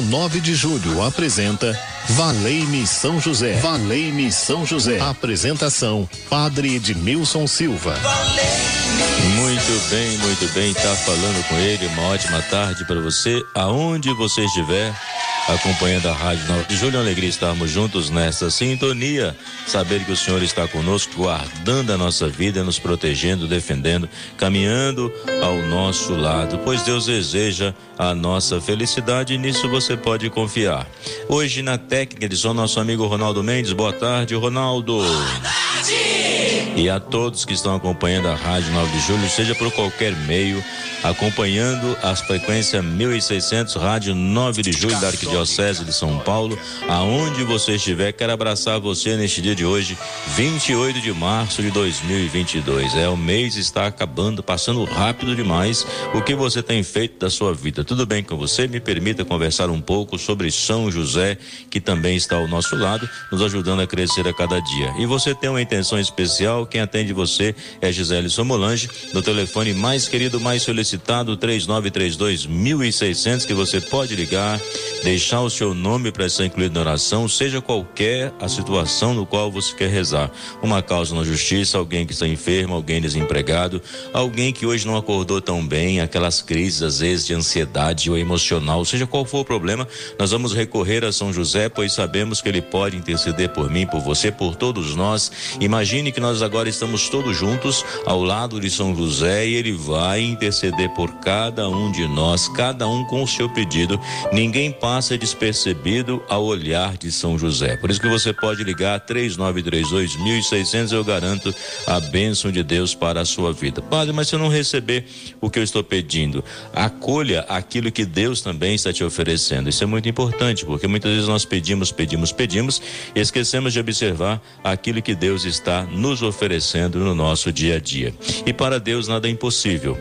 Rádio 9 de Julho apresenta Valei-me São José. Valei-me São José. Apresentação: Padre Edmilson Silva. Muito bem, muito bem. Tá falando com ele. Uma ótima tarde para você, aonde você estiver acompanhando a Rádio 9 de Julho. Alegria estarmos juntos nessa sintonia. Saber que o Senhor está conosco, guardando a nossa vida, nos protegendo, defendendo, caminhando ao nosso lado, pois Deus deseja a nossa felicidade e nisso você pode confiar. Hoje na técnica de som, nosso amigo Ronaldo Mendes. Boa tarde, Ronaldo. E a todos que estão acompanhando a Rádio 9 de Julho, seja por qualquer meio, acompanhando as frequências 1600, Rádio 9 de Julho da Arquidiocese de São Paulo, aonde você estiver, quero abraçar você neste dia de hoje, 28 de março de 2022. É, o mês está acabando, passando rápido demais. O que você tem feito da sua vida? Tudo bem com você? Me permita conversar um pouco sobre São José, que também está ao nosso lado, nos ajudando a crescer a cada dia. E você tem uma intenção especial, quem atende você é Gisele Somolange, no telefone mais querido, mais solicitado solicitado 3932 1600 que você pode ligar, deixar o seu nome para ser incluído na oração, seja qualquer a situação no qual você quer rezar. Uma causa na justiça, alguém que está enfermo, alguém desempregado, alguém que hoje não acordou tão bem, aquelas crises às vezes de ansiedade ou emocional, seja qual for o problema, nós vamos recorrer a São José, pois sabemos que ele pode interceder por mim, por você, por todos nós. Imagine que nós agora estamos todos juntos ao lado de São José e ele vai interceder interceder por cada um de nós, cada um com o seu pedido. Ninguém passa despercebido ao olhar de São José. Por isso que você pode ligar 3932 1600, eu garanto a bênção de Deus para a sua vida. Padre, mas se eu não receber o que eu estou pedindo, acolha aquilo que Deus também está te oferecendo. Isso é muito importante, porque muitas vezes nós pedimos, pedimos, pedimos e esquecemos de observar aquilo que Deus está nos oferecendo no nosso dia a dia. E para Deus nada é impossível.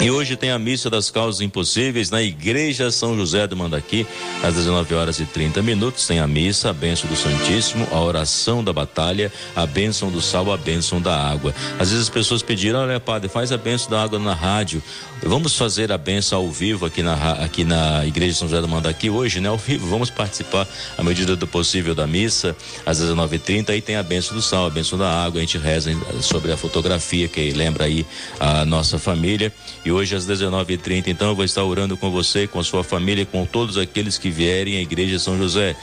E hoje tem a missa das causas impossíveis na Igreja São José do Mandaqui, às 19 horas e 30 minutos. Tem a missa, a bênção do Santíssimo, a oração da batalha, a bênção do sal, a bênção da água. Às vezes as pessoas pediram, olha, padre, faz a bênção da água na rádio. Vamos fazer a bênção ao vivo aqui na, aqui na Igreja São José do Mandaqui hoje, né? Ao vivo, vamos participar à medida do possível da missa, às 19h30. Aí tem a bênção do sal, a bênção da água. A gente reza sobre a fotografia que lembra aí a nossa família. E hoje às 19h30, então, eu vou estar orando com você, com sua família, com todos aqueles que vierem à Igreja São José.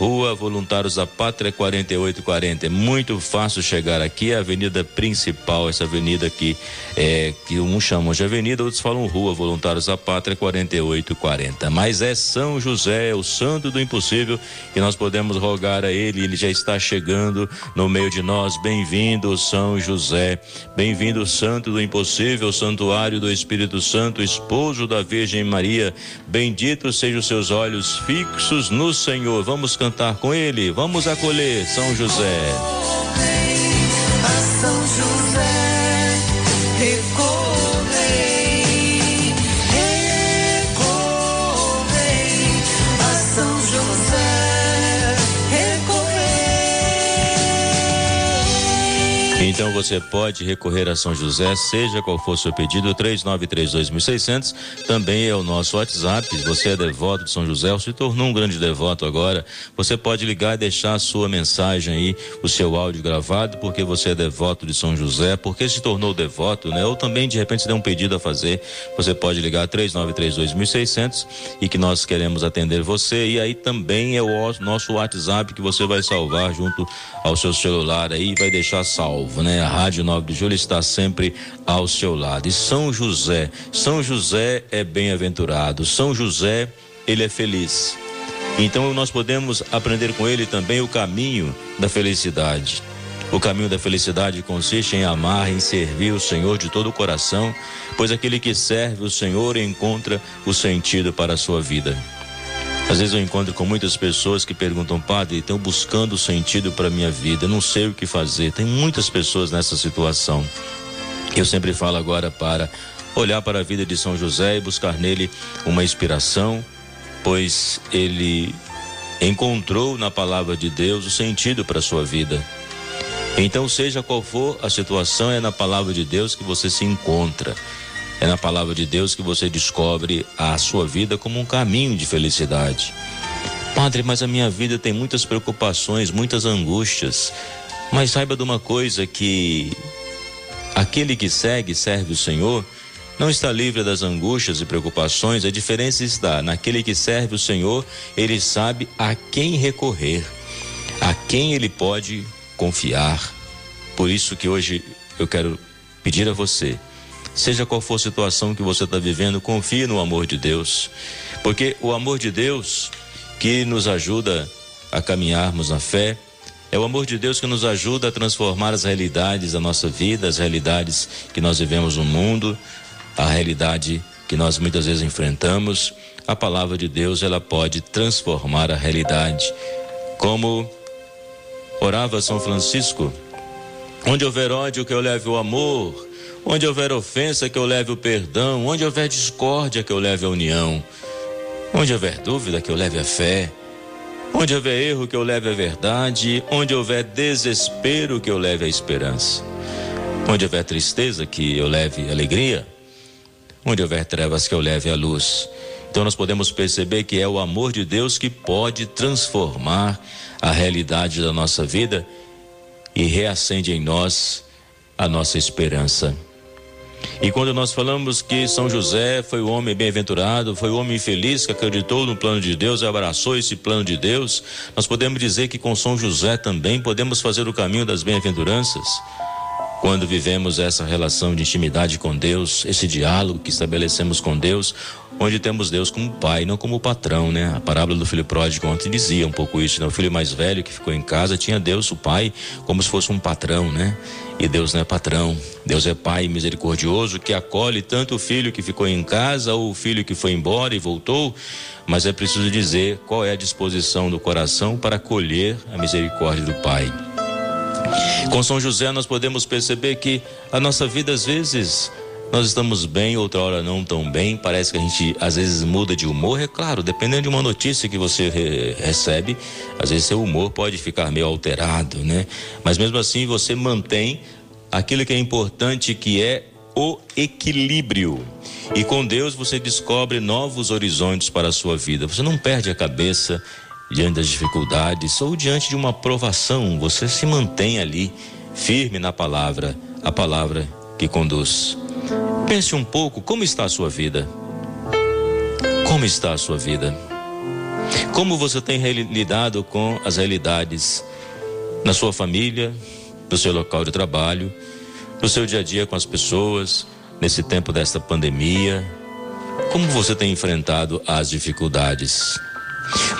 Rua Voluntários da Pátria 4840. É muito fácil chegar aqui, é a avenida principal, essa avenida aqui, é, que uns chamam de avenida, outros falam Rua Voluntários da Pátria 4840. Mas é São José, o santo do impossível, que nós podemos rogar a ele, ele já está chegando no meio de nós. Bem-vindo, São José. Bem-vindo, santo do impossível, santuário do Espírito Santo, esposo da Virgem Maria. Bendito sejam os seus olhos fixos no Senhor. Vamos cantar cantar com ele. Vamos acolher São José. São José, Então você pode recorrer a São José, seja qual for o seu pedido, 3932.600. Também é o nosso WhatsApp. Você é devoto de São José, ou se tornou um grande devoto agora, você pode ligar e deixar a sua mensagem aí, o seu áudio gravado, porque você é devoto de São José, porque se tornou devoto, né? Ou também, de repente, se der um pedido a fazer, você pode ligar 3932.600 e que nós queremos atender você. E aí também é o nosso WhatsApp que você vai salvar junto ao seu celular aí, vai deixar salvo né? A Rádio 9 de Julho está sempre ao seu lado. E São José, São José é bem-aventurado, São José, ele é feliz. Então nós podemos aprender com ele também o caminho da felicidade. O caminho da felicidade consiste em amar, em servir o Senhor de todo o coração, pois aquele que serve o Senhor encontra o sentido para a sua vida. Às vezes eu encontro com muitas pessoas que perguntam, padre, estão buscando sentido para minha vida, não sei o que fazer. Tem muitas pessoas nessa situação. Eu sempre falo agora para olhar para a vida de São José e buscar nele uma inspiração, pois ele encontrou na palavra de Deus o sentido para a sua vida. Então, seja qual for a situação, é na palavra de Deus que você se encontra. É na palavra de Deus que você descobre a sua vida como um caminho de felicidade. Padre, mas a minha vida tem muitas preocupações, muitas angústias. Mas saiba de uma coisa que aquele que segue, serve o Senhor, não está livre das angústias e preocupações. A diferença está naquele que serve o Senhor, ele sabe a quem recorrer, a quem ele pode confiar. Por isso que hoje eu quero pedir a você, seja qual for a situação que você está vivendo, confie no amor de Deus, porque o amor de Deus que nos ajuda a caminharmos na fé. É o amor de Deus que nos ajuda a transformar as realidades da nossa vida, as realidades que nós vivemos no mundo, a realidade que nós muitas vezes enfrentamos. A palavra de Deus, ela pode transformar a realidade. Como orava São Francisco, onde houver ódio que eu leve o amor, onde houver ofensa que eu leve o perdão, onde houver discórdia que eu leve a união. Onde houver dúvida, que eu leve a fé. Onde houver erro, que eu leve a verdade. Onde houver desespero, que eu leve a esperança. Onde houver tristeza, que eu leve alegria. Onde houver trevas, que eu leve a luz. Então nós podemos perceber que é o amor de Deus que pode transformar a realidade da nossa vida e reacende em nós a nossa esperança. E quando nós falamos que São José foi o homem bem-aventurado, foi o homem feliz que acreditou no plano de Deus e abraçou esse plano de Deus, nós podemos dizer que com São José também podemos fazer o caminho das bem-aventuranças. Quando vivemos essa relação de intimidade com Deus, esse diálogo que estabelecemos com Deus, onde temos Deus como pai, não como patrão, né? A parábola do filho pródigo ontem dizia um pouco isso, né? O filho mais velho que ficou em casa tinha Deus, o pai, como se fosse um patrão, né? E Deus não é patrão, Deus é pai misericordioso que acolhe tanto o filho que ficou em casa ou o filho que foi embora e voltou, mas é preciso dizer qual é a disposição do coração para acolher a misericórdia do pai. Com São José nós podemos perceber que a nossa vida às vezes nós estamos bem, outra hora não tão bem. Parece que a gente às vezes muda de humor. É claro, dependendo de uma notícia que você re recebe, às vezes seu humor pode ficar meio alterado, né? Mas mesmo assim você mantém aquilo que é importante, que é o equilíbrio. E com Deus você descobre novos horizontes para a sua vida. Você não perde a cabeça diante das dificuldades ou diante de uma provação, você se mantém ali firme na palavra, a palavra que conduz. Pense um pouco como está a sua vida. Como está a sua vida? Como você tem lidado com as realidades na sua família, no seu local de trabalho, no seu dia a dia com as pessoas, nesse tempo desta pandemia? Como você tem enfrentado as dificuldades?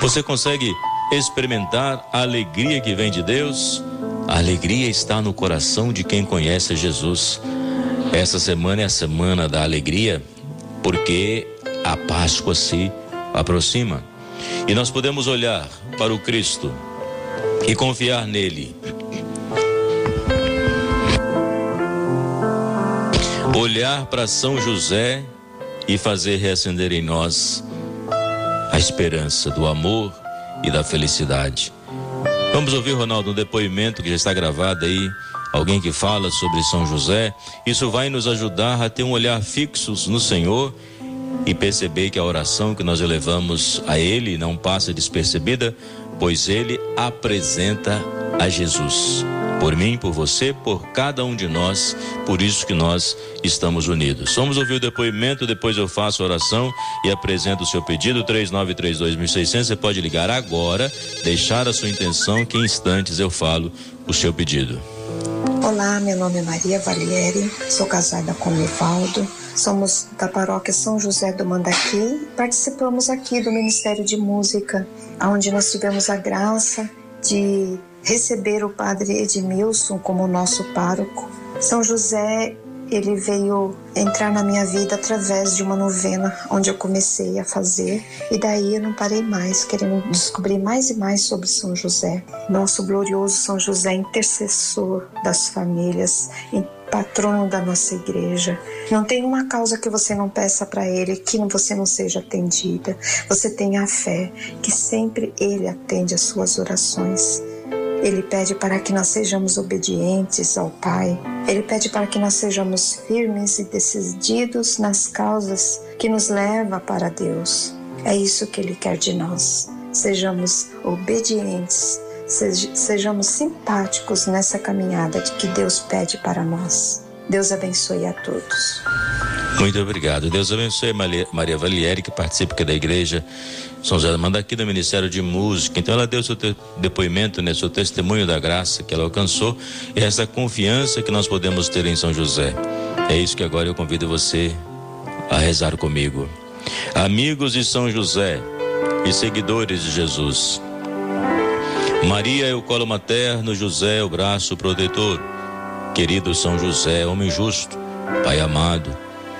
Você consegue experimentar a alegria que vem de Deus? A alegria está no coração de quem conhece Jesus. Essa semana é a semana da alegria, porque a Páscoa se aproxima. E nós podemos olhar para o Cristo e confiar nele. Olhar para São José e fazer reacender em nós a esperança do amor e da felicidade. Vamos ouvir, Ronaldo, um depoimento que já está gravado aí, alguém que fala sobre São José. Isso vai nos ajudar a ter um olhar fixo no Senhor e perceber que a oração que nós elevamos a Ele não passa despercebida, pois Ele apresenta a Jesus por mim, por você, por cada um de nós, por isso que nós estamos unidos. Vamos ouvir o depoimento, depois eu faço a oração e apresento o seu pedido, 3932.600. Você pode ligar agora, deixar a sua intenção, que em instantes eu falo o seu pedido. Olá, meu nome é Maria Valieri, sou casada com Evaldo, somos da paróquia São José do Mandaqui, participamos aqui do Ministério de Música, onde nós tivemos a graça de receber o padre Edmilson como nosso pároco. São José, ele veio entrar na minha vida através de uma novena onde eu comecei a fazer e daí eu não parei mais, querendo descobrir mais e mais sobre São José. Nosso glorioso São José, intercessor das famílias, patrono da nossa igreja. Não tem uma causa que você não peça para ele que você não seja atendida. Você tenha a fé que sempre ele atende as suas orações. Ele pede para que nós sejamos obedientes ao Pai. Ele pede para que nós sejamos firmes e decididos nas causas que nos levam para Deus. É isso que Ele quer de nós. Sejamos obedientes, sejamos simpáticos nessa caminhada que Deus pede para nós. Deus abençoe a todos. Muito obrigado. Deus abençoe Maria Valieri, que participa aqui da igreja São José manda aqui do Ministério de Música. Então ela deu seu depoimento, né, seu testemunho da graça que ela alcançou e essa confiança que nós podemos ter em São José. É isso que agora eu convido você a rezar comigo. Amigos de São José e seguidores de Jesus. Maria é o colo materno, José é o braço protetor. Querido São José, homem justo, Pai amado,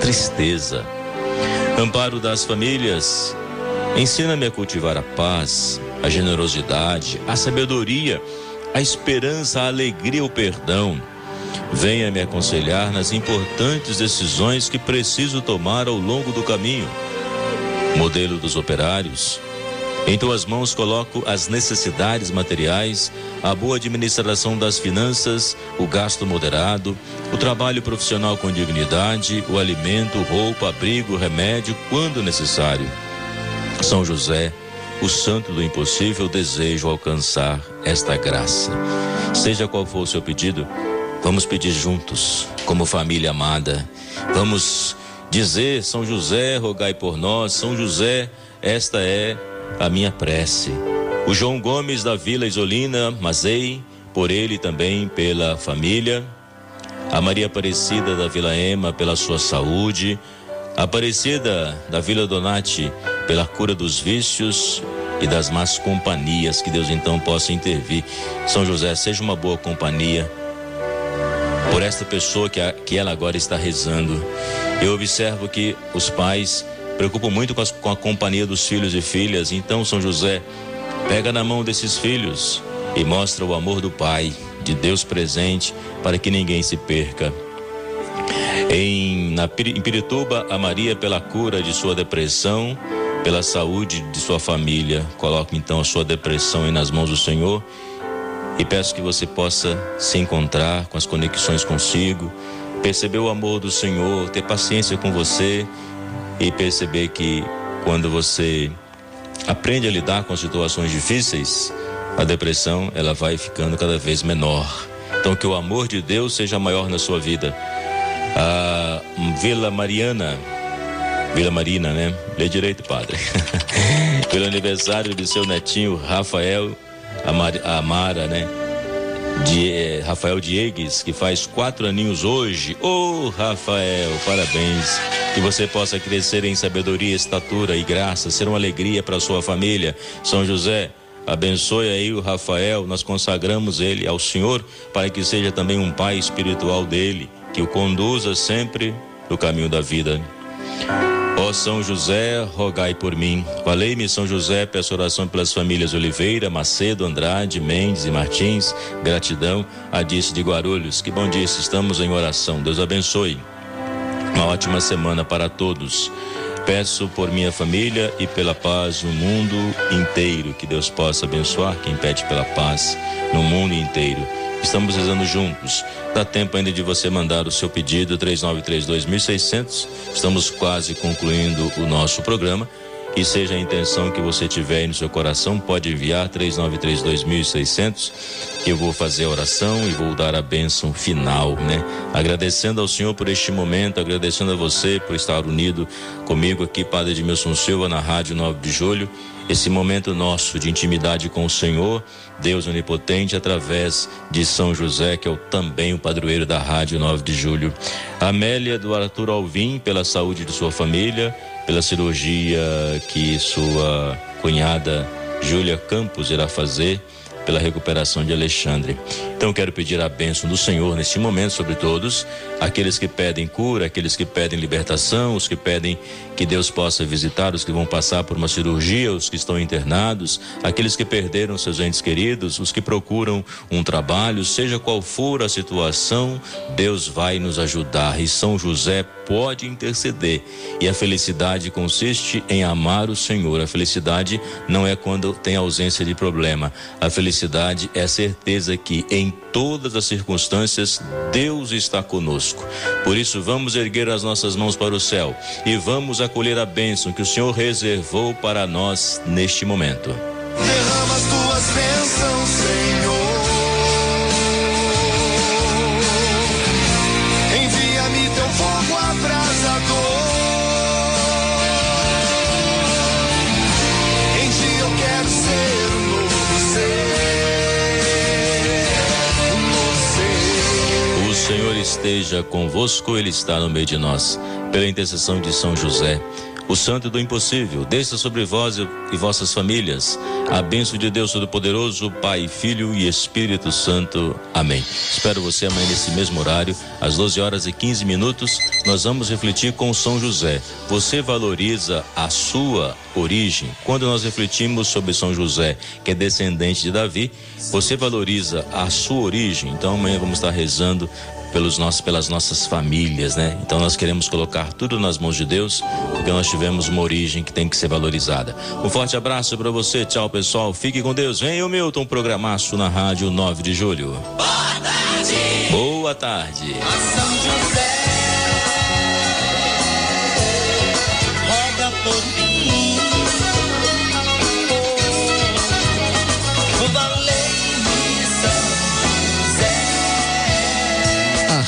tristeza. Amparo das famílias, ensina-me a cultivar a paz, a generosidade, a sabedoria, a esperança, a alegria, o perdão. Venha me aconselhar nas importantes decisões que preciso tomar ao longo do caminho. Modelo dos operários, em tuas mãos coloco as necessidades materiais, a boa administração das finanças, o gasto moderado, o trabalho profissional com dignidade, o alimento, roupa, abrigo, remédio, quando necessário. São José, o santo do impossível, desejo alcançar esta graça. Seja qual for o seu pedido, vamos pedir juntos, como família amada. Vamos dizer: São José, rogai por nós. São José, esta é a minha prece. O João Gomes da Vila Isolina, Mazei, por ele também pela família. A Maria Aparecida da Vila Ema pela sua saúde. A Aparecida da Vila Donati pela cura dos vícios e das más companhias. Que Deus então possa intervir. São José, seja uma boa companhia por esta pessoa que, a, que ela agora está rezando. Eu observo que os pais preocupo muito com, as, com a companhia dos filhos e filhas. Então, São José, pega na mão desses filhos e mostra o amor do Pai, de Deus presente, para que ninguém se perca. Em, na, em Pirituba, a Maria pela cura de sua depressão, pela saúde de sua família. Coloque então a sua depressão nas mãos do Senhor e peço que você possa se encontrar com as conexões consigo, perceber o amor do Senhor, ter paciência com você e perceber que quando você aprende a lidar com situações difíceis, a depressão ela vai ficando cada vez menor. Então que o amor de Deus seja maior na sua vida. A Vila Mariana, Vila Marina, né? Lê direito, padre. Pelo aniversário de seu netinho Rafael Amara, né? De Rafael Diegues, que faz quatro aninhos hoje. Ô oh, Rafael, parabéns. Que você possa crescer em sabedoria, estatura e graça, ser uma alegria para sua família. São José, abençoe aí o Rafael, nós consagramos ele ao Senhor para que seja também um pai espiritual dele, que o conduza sempre no caminho da vida. Ó São José, rogai por mim. Valei-me São José, peço oração pelas famílias Oliveira, Macedo, Andrade, Mendes e Martins. Gratidão a Disse de Guarulhos. Que bom dia, estamos em oração. Deus abençoe. Uma ótima semana para todos. Peço por minha família e pela paz no mundo inteiro. Que Deus possa abençoar quem pede pela paz no mundo inteiro. Estamos rezando juntos. Dá tempo ainda de você mandar o seu pedido 3932.600. Estamos quase concluindo o nosso programa. E seja a intenção que você tiver aí no seu coração, pode enviar 3932.600, que eu vou fazer a oração e vou dar a bênção final, né? Agradecendo ao Senhor por este momento, agradecendo a você por estar unido comigo aqui, Padre Edmilson Silva, na Rádio 9 de Julho esse momento nosso de intimidade com o Senhor, Deus onipotente, através de São José, que é o, também o padroeiro da Rádio 9 de Julho. Amélia do Arthur Alvim, pela saúde de sua família, pela cirurgia que sua cunhada Júlia Campos irá fazer pela recuperação de Alexandre. Então quero pedir a bênção do Senhor neste momento sobre todos, aqueles que pedem cura, aqueles que pedem libertação, os que pedem que Deus possa visitar, os que vão passar por uma cirurgia, os que estão internados, aqueles que perderam seus entes queridos, os que procuram um trabalho, seja qual for a situação, Deus vai nos ajudar e São José pode interceder. E a felicidade consiste em amar o Senhor. A felicidade não é quando tem ausência de problema. A felicidade é a certeza que em todas as circunstâncias Deus está conosco. Por isso, vamos erguer as nossas mãos para o céu e vamos acolher a bênção que o Senhor reservou para nós neste momento. Derrama as tuas bênçãos, Senhor. Esteja convosco, Ele está no meio de nós. Pela intercessão de São José, o santo do impossível, desça sobre vós e vossas famílias. A bênção de Deus Todo-Poderoso, Pai, Filho e Espírito Santo. Amém. Espero você amanhã nesse mesmo horário, às 12 horas e 15 minutos. Nós vamos refletir com São José. Você valoriza a sua origem? Quando nós refletimos sobre São José, que é descendente de Davi, você valoriza a sua origem? Então amanhã vamos estar rezando pelos nossos, pelas nossas famílias, né? Então nós queremos colocar tudo nas mãos de Deus, porque nós tivemos uma origem que tem que ser valorizada. Um forte abraço para você, tchau pessoal, fique com Deus. Vem o Milton, programaço na rádio 9 de julho. Boa tarde. Boa tarde. São José.